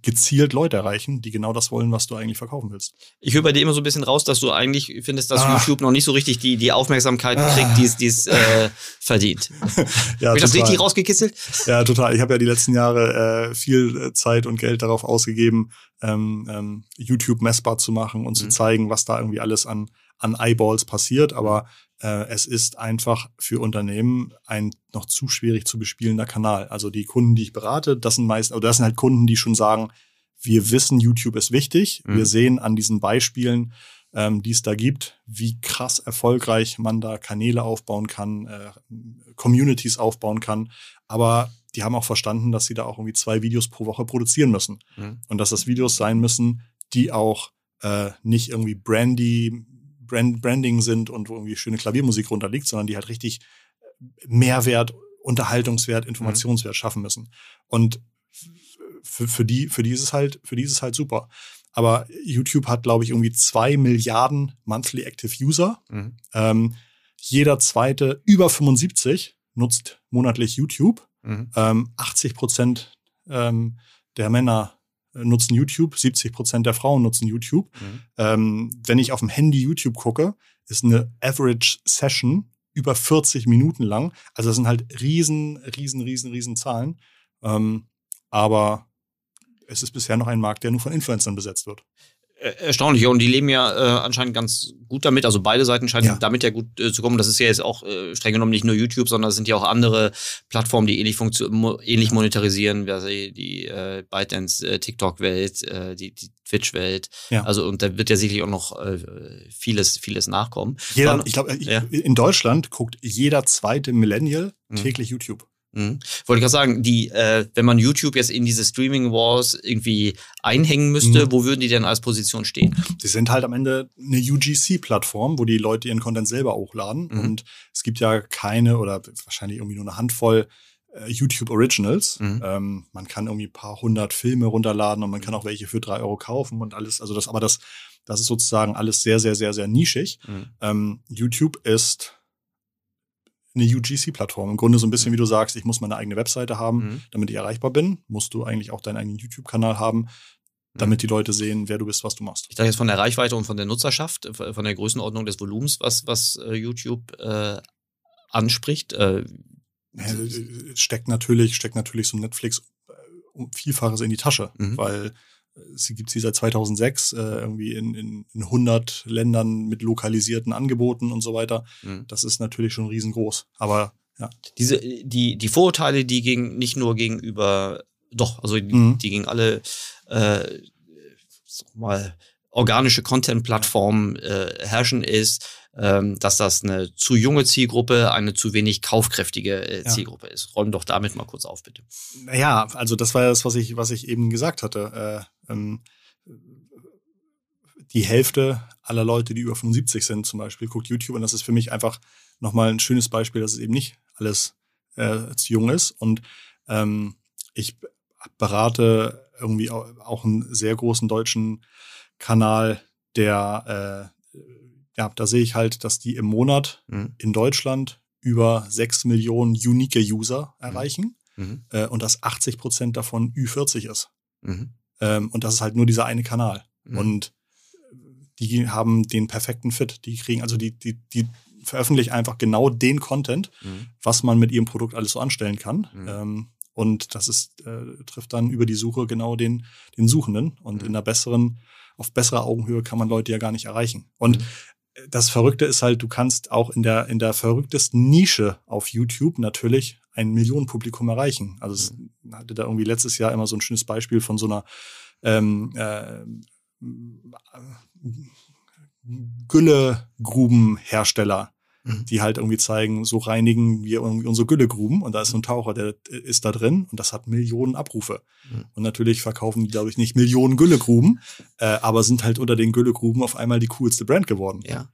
Speaker 3: gezielt Leute erreichen, die genau das wollen, was du eigentlich verkaufen willst.
Speaker 2: Ich höre bei dir immer so ein bisschen raus, dass du eigentlich findest, dass ah. YouTube noch nicht so richtig die, die Aufmerksamkeit ah. kriegt, die es äh, verdient. ja, Habe ich das richtig rausgekitzelt?
Speaker 3: Ja, total. Ich habe ja die letzten Jahre äh, viel äh, Zeit und Geld darauf ausgegeben, ähm, ähm, YouTube messbar zu machen und mhm. zu zeigen, was da irgendwie alles an, an Eyeballs passiert. Aber es ist einfach für Unternehmen ein noch zu schwierig zu bespielender Kanal. Also die Kunden, die ich berate, das sind meist, oder das sind halt Kunden, die schon sagen, wir wissen, YouTube ist wichtig. Mhm. Wir sehen an diesen Beispielen, ähm, die es da gibt, wie krass erfolgreich man da Kanäle aufbauen kann, äh, Communities aufbauen kann. Aber die haben auch verstanden, dass sie da auch irgendwie zwei Videos pro Woche produzieren müssen. Mhm. Und dass das Videos sein müssen, die auch äh, nicht irgendwie brandy, Brand, Branding sind und wo irgendwie schöne Klaviermusik runterliegt, sondern die halt richtig Mehrwert, Unterhaltungswert, Informationswert mhm. schaffen müssen. Und für, für die, für die ist es halt, für die ist es halt super. Aber YouTube hat, glaube ich, irgendwie zwei Milliarden monthly active User. Mhm. Ähm, jeder zweite über 75 nutzt monatlich YouTube. Mhm. Ähm, 80 Prozent ähm, der Männer nutzen YouTube, 70 Prozent der Frauen nutzen YouTube. Mhm. Ähm, wenn ich auf dem Handy YouTube gucke, ist eine Average Session über 40 Minuten lang. Also das sind halt riesen, riesen, riesen, riesen Zahlen. Ähm, aber es ist bisher noch ein Markt, der nur von Influencern besetzt wird.
Speaker 2: Erstaunlich, und die leben ja äh, anscheinend ganz gut damit. Also beide Seiten scheinen ja. damit ja gut äh, zu kommen. Das ist ja jetzt auch äh, streng genommen nicht nur YouTube, sondern es sind ja auch andere Plattformen, die ähnlich, mo ähnlich monetarisieren, also die äh, ByteDance, äh, TikTok-Welt, äh, die, die Twitch-Welt. Ja. Also und da wird ja sicherlich auch noch äh, vieles, vieles nachkommen.
Speaker 3: Jeder, ich glaube, ja. in Deutschland guckt jeder zweite Millennial mhm. täglich YouTube.
Speaker 2: Mhm. Wollte ich gerade sagen, die, äh, wenn man YouTube jetzt in diese Streaming Wars irgendwie einhängen müsste, mhm. wo würden die denn als Position stehen?
Speaker 3: Die sind halt am Ende eine UGC-Plattform, wo die Leute ihren Content selber hochladen. Mhm. Und es gibt ja keine oder wahrscheinlich irgendwie nur eine Handvoll äh, YouTube Originals. Mhm. Ähm, man kann irgendwie ein paar hundert Filme runterladen und man kann auch welche für drei Euro kaufen und alles. Also das, aber das, das ist sozusagen alles sehr, sehr, sehr, sehr nischig. Mhm. Ähm, YouTube ist eine UGC-Plattform. Im Grunde so ein bisschen, wie du sagst, ich muss meine eigene Webseite haben, mhm. damit ich erreichbar bin. Musst du eigentlich auch deinen eigenen YouTube-Kanal haben, damit mhm. die Leute sehen, wer du bist, was du machst.
Speaker 2: Ich dachte jetzt von der Reichweite und von der Nutzerschaft, äh, von der Größenordnung des Volumens, was, was äh, YouTube äh, anspricht. Äh,
Speaker 3: ja, äh, steckt natürlich, steckt natürlich so Netflix um Vielfaches in die Tasche, mhm. weil sie gibt sie seit 2006 äh, irgendwie in, in, in 100 Ländern mit lokalisierten Angeboten und so weiter. Mhm. Das ist natürlich schon riesengroß. Aber ja.
Speaker 2: Diese, die, die Vorurteile, die gegen, nicht nur gegenüber Doch, also die, mhm. die gegen alle äh, sag mal organische Content-Plattformen äh, herrschen, ist, ähm, dass das eine zu junge Zielgruppe, eine zu wenig kaufkräftige äh, Zielgruppe ja. ist. Räum doch damit mal kurz auf, bitte.
Speaker 3: Naja, also das war das, was ich, was ich eben gesagt hatte. Äh, ähm, die Hälfte aller Leute, die über 75 sind, zum Beispiel, guckt YouTube und das ist für mich einfach nochmal ein schönes Beispiel, dass es eben nicht alles äh, zu jung ist. Und ähm, ich berate irgendwie auch einen sehr großen deutschen Kanal, der äh, ja, da sehe ich halt, dass die im Monat mhm. in Deutschland über sechs Millionen unique User mhm. erreichen mhm. äh, und dass 80 Prozent davon Ü40 ist. Mhm. Ähm, und das ist halt nur dieser eine Kanal. Mhm. Und die haben den perfekten Fit. Die kriegen, also die, die, die veröffentlichen einfach genau den Content, mhm. was man mit ihrem Produkt alles so anstellen kann. Ähm, und das ist, äh, trifft dann über die Suche genau den, den Suchenden. Und in einer besseren, auf besserer Augenhöhe kann man Leute ja gar nicht erreichen. Und das Verrückte ist halt, du kannst auch in der, in der verrücktesten Nische auf YouTube natürlich ein Millionenpublikum erreichen. Also es mhm. hatte da irgendwie letztes Jahr immer so ein schönes Beispiel von so einer ähm, äh, Güllegrubenhersteller, mhm. die halt irgendwie zeigen, so reinigen wir irgendwie unsere Güllegruben und da ist so ein Taucher, der ist da drin und das hat Millionen Abrufe. Mhm. Und natürlich verkaufen die, glaube ich, nicht Millionen Güllegruben, äh, aber sind halt unter den Güllegruben auf einmal die coolste Brand geworden.
Speaker 2: Ja.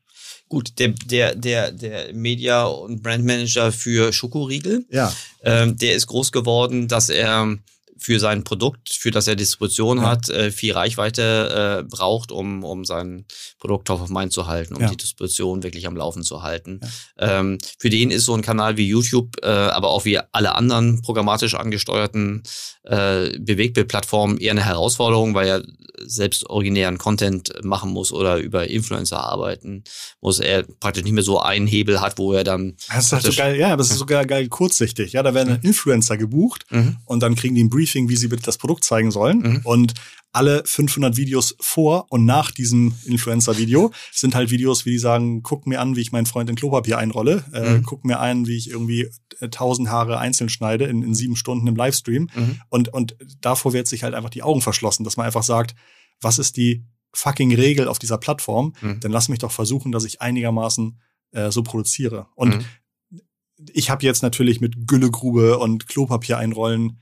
Speaker 2: Gut, der, der, der, der Media- und Brandmanager für Schokoriegel,
Speaker 3: ja.
Speaker 2: ähm, der ist groß geworden, dass er für sein Produkt, für das er Distribution ja. hat, äh, viel Reichweite äh, braucht, um, um sein Produkt top of mind zu halten, um ja. die Distribution wirklich am Laufen zu halten. Ja. Ähm, für den ist so ein Kanal wie YouTube, äh, aber auch wie alle anderen programmatisch angesteuerten äh, Bewegtbildplattformen eher eine Herausforderung, weil er selbst originären Content machen muss oder über Influencer arbeiten muss. Er praktisch nicht mehr so einen Hebel hat, wo er dann.
Speaker 3: Das ist halt so geil, ja, aber es ist sogar geil kurzsichtig. Ja, da werden Influencer gebucht mhm. und dann kriegen die ein Brief Briefing, wie sie bitte das Produkt zeigen sollen. Mhm. Und alle 500 Videos vor und nach diesem Influencer-Video sind halt Videos, wie die sagen, guck mir an, wie ich meinen Freund in Klopapier einrolle, äh, mhm. guck mir ein, wie ich irgendwie äh, tausend Haare einzeln schneide in, in sieben Stunden im Livestream. Mhm. Und, und davor wird sich halt einfach die Augen verschlossen, dass man einfach sagt, was ist die fucking Regel auf dieser Plattform? Mhm. Dann lass mich doch versuchen, dass ich einigermaßen äh, so produziere. Und mhm. ich habe jetzt natürlich mit Güllegrube und Klopapier einrollen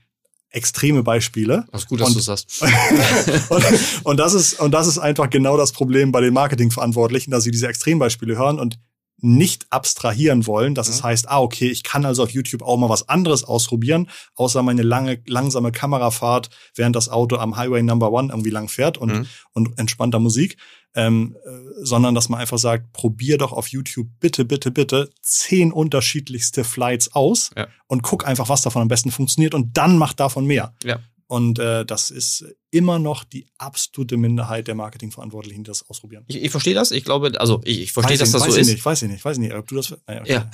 Speaker 3: extreme Beispiele.
Speaker 2: Das ist gut, dass und, du sagst.
Speaker 3: und, und, das ist, und das ist einfach genau das Problem bei den Marketingverantwortlichen, dass sie diese Extrembeispiele hören und nicht abstrahieren wollen, dass mhm. es heißt, ah, okay, ich kann also auf YouTube auch mal was anderes ausprobieren, außer meine lange, langsame Kamerafahrt, während das Auto am Highway Number One irgendwie lang fährt und, mhm. und entspannter Musik, ähm, äh, sondern dass man einfach sagt, probier doch auf YouTube bitte, bitte, bitte zehn unterschiedlichste Flights aus ja. und guck einfach, was davon am besten funktioniert und dann mach davon mehr.
Speaker 2: Ja.
Speaker 3: Und äh, das ist immer noch die absolute Minderheit der Marketingverantwortlichen, die das ausprobieren.
Speaker 2: Ich, ich verstehe das. Ich glaube, also ich, ich verstehe, dass das
Speaker 3: weiß
Speaker 2: so
Speaker 3: ist.
Speaker 2: Nicht,
Speaker 3: weiß ich nicht, weiß ich nicht. Ob du das?
Speaker 2: Naja, okay. Ja.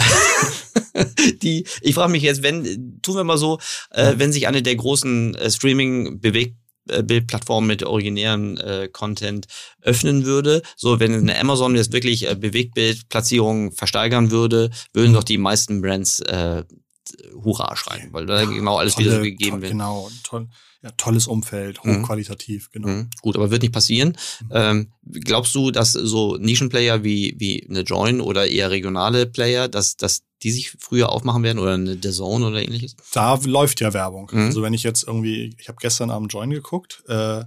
Speaker 2: die, ich frage mich jetzt, wenn tun wir mal so, äh, wenn sich eine der großen äh, Streaming bewegt Bildplattform mit originären äh, Content öffnen würde. So, wenn eine Amazon jetzt wirklich äh, Bewegtbildplatzierungen versteigern würde, würden doch die meisten Brands äh, Hurra schreien, weil da ja, genau alles tolle, wieder so gegeben wird.
Speaker 3: Genau, toll, ja, tolles Umfeld, mhm. hochqualitativ, mhm. genau. Mhm.
Speaker 2: Gut, aber wird nicht passieren. Mhm. Ähm, glaubst du, dass so Nischenplayer wie, wie eine Join oder eher regionale Player, dass, dass die sich früher aufmachen werden oder eine The Zone oder ähnliches?
Speaker 3: Da läuft ja Werbung. Mhm. Also wenn ich jetzt irgendwie, ich habe gestern Abend Join geguckt, äh,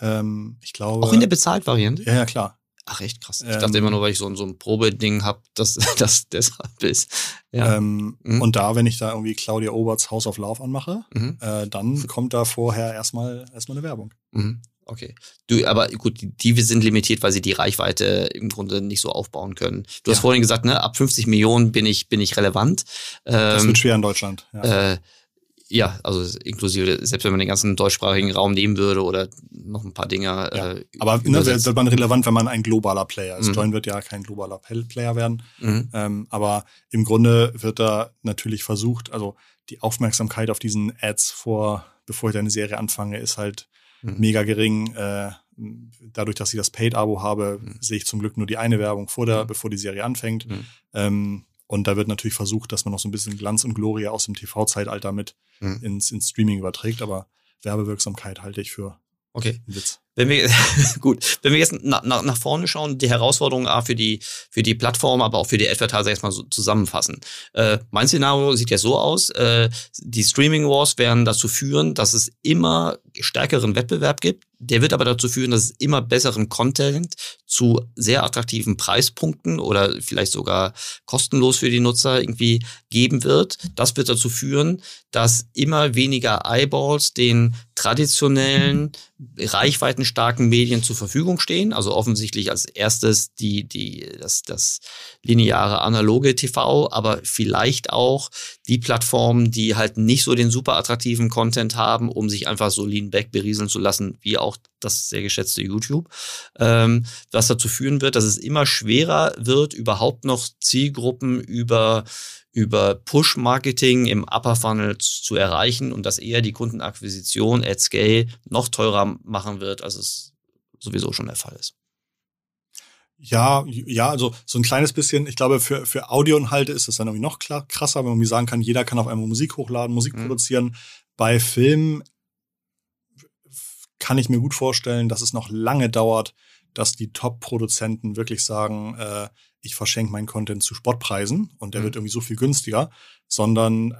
Speaker 3: ähm, ich glaube.
Speaker 2: Auch in der Bezahlt-Variante?
Speaker 3: Ja, ja, klar.
Speaker 2: Ach, echt krass. Ich ähm, dachte immer nur, weil ich so, so ein Probeding habe, dass das deshalb ist.
Speaker 3: Ja. Ähm, mhm. Und da, wenn ich da irgendwie Claudia Oberts House of Love anmache, mhm. äh, dann kommt da vorher erstmal erstmal eine Werbung.
Speaker 2: Mhm. Okay. Du, aber gut, die, die sind limitiert, weil sie die Reichweite im Grunde nicht so aufbauen können. Du ja. hast vorhin gesagt, ne, ab 50 Millionen bin ich, bin ich relevant.
Speaker 3: Ähm, das wird ähm, schwer in Deutschland.
Speaker 2: Ja. Äh, ja, also inklusive, selbst wenn man den ganzen deutschsprachigen Raum nehmen würde oder noch ein paar Dinge. Ja.
Speaker 3: Äh, Aber ne, wird man relevant, wenn man ein globaler Player ist. Mhm. Join wird ja kein globaler Player werden. Mhm. Ähm, aber im Grunde wird da natürlich versucht, also die Aufmerksamkeit auf diesen Ads vor, bevor ich eine Serie anfange, ist halt mhm. mega gering. Äh, dadurch, dass ich das Paid-Abo habe, mhm. sehe ich zum Glück nur die eine Werbung vor der, mhm. bevor die Serie anfängt. Mhm. Ähm, und da wird natürlich versucht, dass man noch so ein bisschen Glanz und Gloria aus dem TV-Zeitalter mit mhm. ins, ins Streaming überträgt. Aber Werbewirksamkeit halte ich für
Speaker 2: Okay.
Speaker 3: einen Witz.
Speaker 2: Wenn wir, gut, wenn wir jetzt nach, nach, nach vorne schauen, die Herausforderungen A, für die, für die Plattform, aber auch für die Advertiser erstmal so zusammenfassen. Äh, mein Szenario sieht ja so aus, äh, die Streaming Wars werden dazu führen, dass es immer stärkeren Wettbewerb gibt. Der wird aber dazu führen, dass es immer besseren Content zu sehr attraktiven Preispunkten oder vielleicht sogar kostenlos für die Nutzer irgendwie geben wird. Das wird dazu führen, dass immer weniger Eyeballs den traditionellen, reichweitenstarken Medien zur Verfügung stehen. Also offensichtlich als erstes die, die, das, das lineare analoge TV, aber vielleicht auch die Plattformen, die halt nicht so den super attraktiven Content haben, um sich einfach so lean back berieseln zu lassen, wie auch das sehr geschätzte YouTube, ähm, was dazu führen wird, dass es immer schwerer wird, überhaupt noch Zielgruppen über über Push-Marketing im Upper Funnel zu erreichen und dass eher die Kundenakquisition at Scale noch teurer machen wird, als es sowieso schon der Fall ist.
Speaker 3: Ja, ja, also so ein kleines bisschen, ich glaube, für, für Audioinhalte ist es dann irgendwie noch krasser, wenn man irgendwie sagen kann, jeder kann auf einmal Musik hochladen, Musik
Speaker 2: Mhm.
Speaker 3: produzieren. Bei Filmen kann ich mir gut vorstellen, dass es noch lange dauert, dass die Top-Produzenten wirklich sagen, äh, ich verschenke meinen Content zu Spottpreisen und der
Speaker 2: Mhm.
Speaker 3: wird irgendwie so viel günstiger, sondern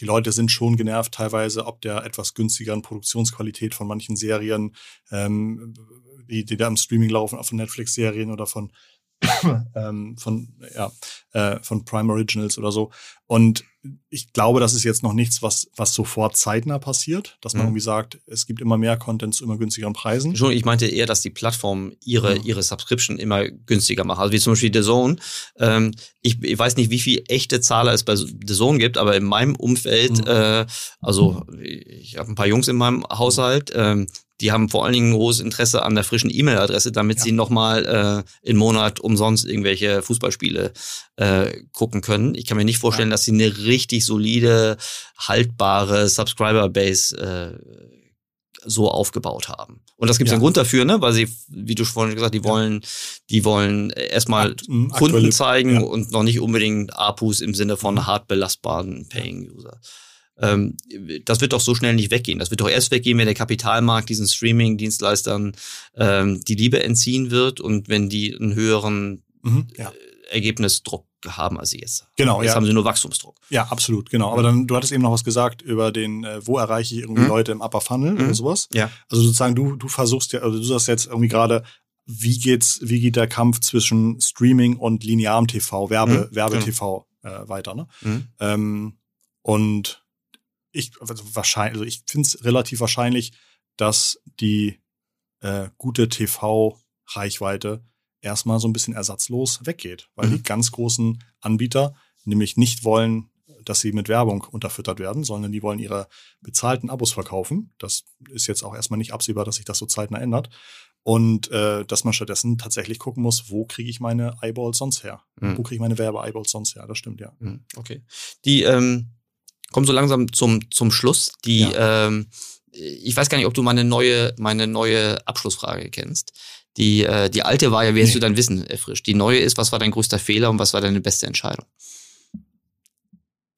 Speaker 3: die Leute sind schon genervt teilweise, ob der etwas günstigeren Produktionsqualität von manchen Serien, ähm, die, die da im Streaming laufen, von Netflix-Serien oder von ähm, von ja äh, von Prime Originals oder so. Und ich glaube, das ist jetzt noch nichts, was was sofort zeitnah passiert, dass man
Speaker 2: Mhm.
Speaker 3: irgendwie sagt, es gibt immer mehr Content zu immer günstigeren Preisen.
Speaker 2: Schon, ich meinte eher, dass die Plattformen ihre,
Speaker 3: Mhm.
Speaker 2: ihre Subscription immer günstiger machen. Also wie zum Beispiel The Zone. Ähm, ich, ich weiß nicht, wie viel echte Zahler es bei The Zone gibt, aber in meinem Umfeld,
Speaker 3: Mhm.
Speaker 2: äh, also ich habe ein paar Jungs in meinem Haushalt, ähm, die haben vor allen Dingen ein großes Interesse an der frischen E-Mail-Adresse, damit
Speaker 3: Ja.
Speaker 2: sie nochmal äh, im Monat umsonst irgendwelche Fußballspiele äh, gucken können. Ich kann mir nicht vorstellen, dass sie eine richtig solide, haltbare Subscriber-Base äh, so aufgebaut haben. Und das gibt es
Speaker 3: Ja.
Speaker 2: einen Grund dafür, ne? Weil sie, wie du vorhin gesagt, die wollen, die wollen erstmal
Speaker 3: Akt- m,
Speaker 2: Kunden
Speaker 3: aktuelle-
Speaker 2: zeigen
Speaker 3: ja.
Speaker 2: und noch nicht unbedingt APUs im Sinne von hart belastbaren Paying-User. Ähm, das wird doch so schnell nicht weggehen. Das wird doch erst weggehen, wenn der Kapitalmarkt diesen Streaming-Dienstleistern ähm, die Liebe entziehen wird und wenn die einen höheren
Speaker 3: Mhm, ja.
Speaker 2: Ergebnisdruck haben, als sie jetzt haben.
Speaker 3: Genau,
Speaker 2: Jetzt
Speaker 3: ja.
Speaker 2: haben sie nur Wachstumsdruck.
Speaker 3: Ja, absolut, genau. Aber dann, du hattest eben noch was gesagt über den, äh, wo erreiche ich irgendwie
Speaker 2: Mhm.
Speaker 3: Leute im Upper Funnel
Speaker 2: Mhm.
Speaker 3: oder sowas.
Speaker 2: Ja.
Speaker 3: Also sozusagen, du, du versuchst ja, also du sagst jetzt irgendwie gerade, wie geht's, wie geht der Kampf zwischen Streaming und linearem TV, Werbe,
Speaker 2: Mhm,
Speaker 3: Werbe-TV äh, weiter, ne?
Speaker 2: Mhm.
Speaker 3: Ähm, und ich, also wahrscheinlich, also ich finde es relativ wahrscheinlich, dass die äh, gute TV-Reichweite erstmal so ein bisschen ersatzlos weggeht, weil
Speaker 2: Mhm.
Speaker 3: die ganz großen Anbieter nämlich nicht wollen, dass sie mit Werbung unterfüttert werden, sondern die wollen ihre bezahlten Abos verkaufen. Das ist jetzt auch erstmal nicht absehbar, dass sich das so zeitnah ändert. Und äh, dass man stattdessen tatsächlich gucken muss, wo kriege ich meine Eyeballs sonst her?
Speaker 2: Mhm.
Speaker 3: Wo kriege ich meine Werbe-Eyeballs sonst her? Das stimmt, ja.
Speaker 2: Mhm, Okay. Die ähm, kommen so langsam zum, zum Schluss. Die, ähm, ich weiß gar nicht, ob du meine neue, meine neue Abschlussfrage kennst. Die, äh, die alte war ja, wie hast
Speaker 3: Nee.
Speaker 2: du dein Wissen erfrischt? Die neue ist, was war dein größter Fehler und was war deine beste Entscheidung?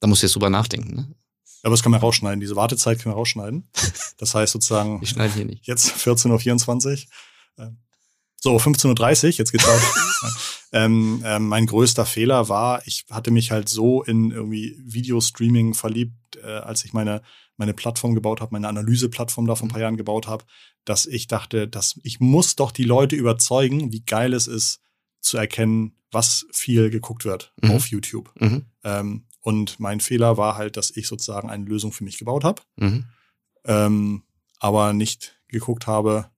Speaker 2: Da musst du jetzt drüber nachdenken. Ne?
Speaker 3: Aber das kann man rausschneiden. Diese Wartezeit kann man rausschneiden. Das heißt sozusagen,
Speaker 2: Ich schneide hier nicht.
Speaker 3: jetzt 14.24 Uhr. Ähm, So, 15.30 Uhr, jetzt geht's weiter. ähm, ähm, mein größter Fehler war, ich hatte mich halt so in irgendwie Videostreaming verliebt, äh, als ich meine, meine Plattform gebaut habe, meine Analyseplattform da vor ein paar Jahren gebaut habe, dass ich dachte, dass ich muss doch die Leute überzeugen, wie geil es ist, zu erkennen, was viel geguckt wird
Speaker 2: Mhm.
Speaker 3: auf YouTube.
Speaker 2: Mhm.
Speaker 3: Ähm, und mein Fehler war halt, dass ich sozusagen eine Lösung für mich gebaut habe,
Speaker 2: Mhm.
Speaker 3: ähm, aber nicht geguckt habe,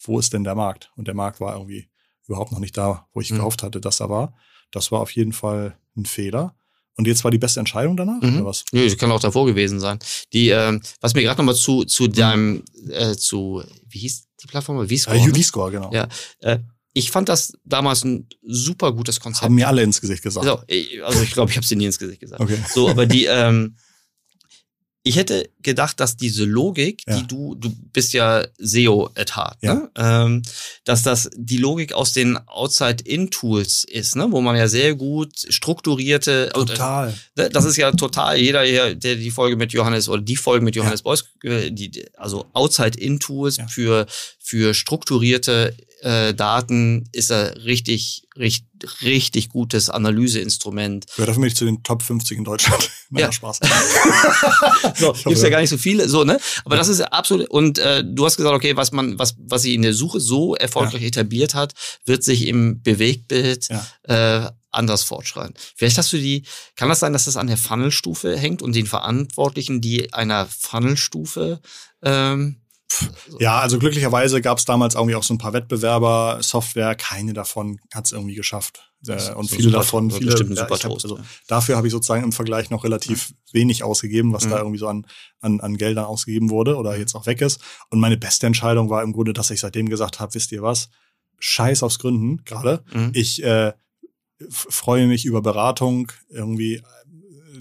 Speaker 3: wo ist denn der Markt? Und der Markt war irgendwie überhaupt noch nicht da, wo ich
Speaker 2: Mhm.
Speaker 3: gehofft hatte, dass er war. Das war auf jeden Fall ein Fehler. Und jetzt war die beste Entscheidung danach,
Speaker 2: Mhm.
Speaker 3: oder was?
Speaker 2: Nö, das kann auch davor gewesen sein. Die, ähm, was mir gerade nochmal zu, zu deinem, äh, zu, wie hieß die Plattform? Wie
Speaker 3: Äh, UD-Score, genau.
Speaker 2: Ja. Äh, ich fand das damals ein super gutes Konzept.
Speaker 3: Haben mir alle ins Gesicht gesagt.
Speaker 2: Also, ich- also ich glaube, ich habe sie nie ins Gesicht gesagt.
Speaker 3: Okay.
Speaker 2: So, aber die, ähm, ich hätte gedacht, dass diese Logik,
Speaker 3: Ja.
Speaker 2: die du, du bist ja SEO at heart,
Speaker 3: Ja.
Speaker 2: ne? ähm, dass das die Logik aus den Outside-In-Tools ist, ne? wo man ja sehr gut strukturierte,
Speaker 3: Total.
Speaker 2: Ne, Das ist ja total, jeder hier, der die Folge mit Johannes oder die Folge mit Johannes Beuys, äh, die- also Outside-In-Tools
Speaker 3: Ja.
Speaker 2: für, für strukturierte äh, Daten ist er richtig, richtig, richtig gutes Analyseinstrument.
Speaker 3: Gehört dafür nicht zu den Top 50 in Deutschland. Nein,
Speaker 2: Ja.
Speaker 3: Spaß.
Speaker 2: So,
Speaker 3: hoffe,
Speaker 2: gibt's ja
Speaker 3: ja.
Speaker 2: gar nicht so viele, so, ne? Aber das ist ja absolut, und äh, du hast gesagt, okay, was man, was, was sie in der Suche so erfolgreich etabliert hat, wird sich im Bewegtbild
Speaker 3: Ja.
Speaker 2: äh, anders fortschreiten. Vielleicht hast du die, kann das sein, dass das an der Funnelstufe hängt und den Verantwortlichen, die einer Funnelstufe ähm,
Speaker 3: Ja, also glücklicherweise gab es damals irgendwie auch so ein paar Wettbewerber, Software, keine davon hat es irgendwie geschafft. Äh, und
Speaker 2: so
Speaker 3: viele davon, viele,
Speaker 2: bestimmt
Speaker 3: ja, hab, also,
Speaker 2: ja.
Speaker 3: dafür habe ich sozusagen im Vergleich noch relativ wenig ausgegeben, was
Speaker 2: Mhm.
Speaker 3: da irgendwie so an, an, an Geldern ausgegeben wurde oder jetzt auch weg ist. Und meine beste Entscheidung war im Grunde, dass ich seitdem gesagt habe, wisst ihr was, scheiß aufs Gründen gerade.
Speaker 2: Mhm.
Speaker 3: Ich äh, freue mich über Beratung, irgendwie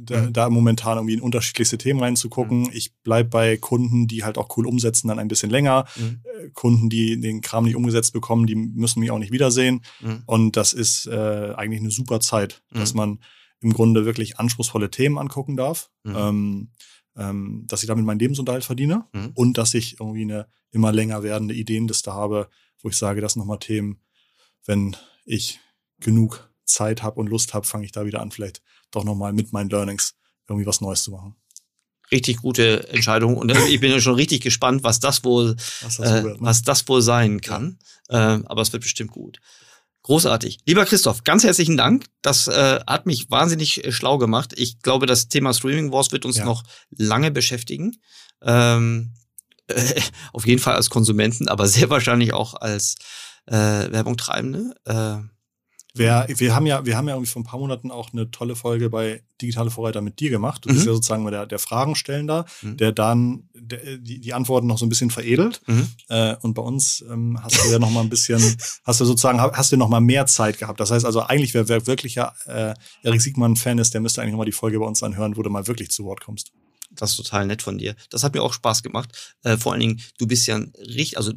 Speaker 3: da,
Speaker 2: Mhm.
Speaker 3: da momentan irgendwie in unterschiedlichste Themen reinzugucken. Ich bleib bei Kunden, die halt auch cool umsetzen, dann ein bisschen länger.
Speaker 2: Mhm.
Speaker 3: Äh, Kunden, die den Kram nicht umgesetzt bekommen, die müssen mich auch nicht wiedersehen.
Speaker 2: Mhm.
Speaker 3: Und das ist äh, eigentlich eine super Zeit,
Speaker 2: Mhm.
Speaker 3: dass man im Grunde wirklich anspruchsvolle Themen angucken darf,
Speaker 2: Mhm.
Speaker 3: ähm, ähm, dass ich damit meinen Lebensunterhalt verdiene
Speaker 2: Mhm.
Speaker 3: und dass ich irgendwie eine immer länger werdende Ideenliste habe, wo ich sage, das sind nochmal Themen, wenn ich genug Zeit habe und Lust habe, fange ich da wieder an, vielleicht doch nochmal mit meinen Learnings irgendwie was Neues zu machen.
Speaker 2: richtig gute Entscheidung und äh, ich bin ja schon richtig gespannt, was das wohl
Speaker 3: Was
Speaker 2: äh,
Speaker 3: dazu wird, ne?
Speaker 2: was das wohl sein kann. Äh, aber es wird bestimmt gut. Großartig. Lieber Christoph, ganz herzlichen Dank. Das äh, hat mich wahnsinnig äh, schlau gemacht. Ich glaube, das Thema Streaming Wars wird uns
Speaker 3: Ja.
Speaker 2: noch lange beschäftigen. Ähm, äh, auf jeden Fall als Konsumenten, aber sehr wahrscheinlich auch als äh, Werbungtreibende. Äh,
Speaker 3: Wer, wir haben ja, wir haben ja irgendwie vor ein paar Monaten auch eine tolle Folge bei Digitale Vorreiter mit dir gemacht. Du bist
Speaker 2: Mhm.
Speaker 3: ja sozusagen mal der, der Fragenstellender,
Speaker 2: Mhm.
Speaker 3: der dann der, die, die Antworten noch so ein bisschen veredelt.
Speaker 2: mhm.
Speaker 3: Äh, und bei uns ähm, hast du ja noch mal ein bisschen, hast du sozusagen, hast du noch mal mehr Zeit gehabt. Das heißt also eigentlich, wer, wer wirklich ja äh, Erik Siegmann Fan ist, der müsste eigentlich noch mal die Folge bei uns anhören, wo du mal wirklich zu Wort kommst.
Speaker 2: Das ist total nett von dir. Das hat mir auch Spaß gemacht. Äh, vor allen Dingen, du bist ja ein richtig, also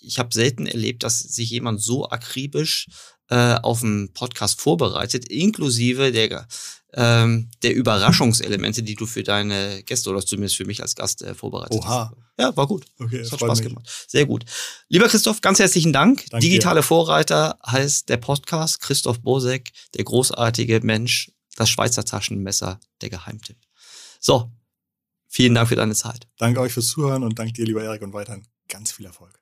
Speaker 2: ich habe selten erlebt, dass sich jemand so akribisch äh, auf einen Podcast vorbereitet, inklusive der, ähm, der Überraschungselemente, die du für deine Gäste oder zumindest für mich als Gast äh, vorbereitet
Speaker 3: Oha.
Speaker 2: hast. Ja, war gut.
Speaker 3: Okay,
Speaker 2: Das hat Spaß
Speaker 3: mich.
Speaker 2: gemacht. Sehr gut. Lieber Christoph, ganz herzlichen Dank.
Speaker 3: Danke
Speaker 2: Digitale Vorreiter heißt der Podcast. Christoph Bosek, der großartige Mensch, das Schweizer Taschenmesser, der Geheimtipp. So, vielen Dank für deine Zeit.
Speaker 3: Danke euch fürs Zuhören und danke dir, lieber Erik, und weiterhin ganz viel Erfolg.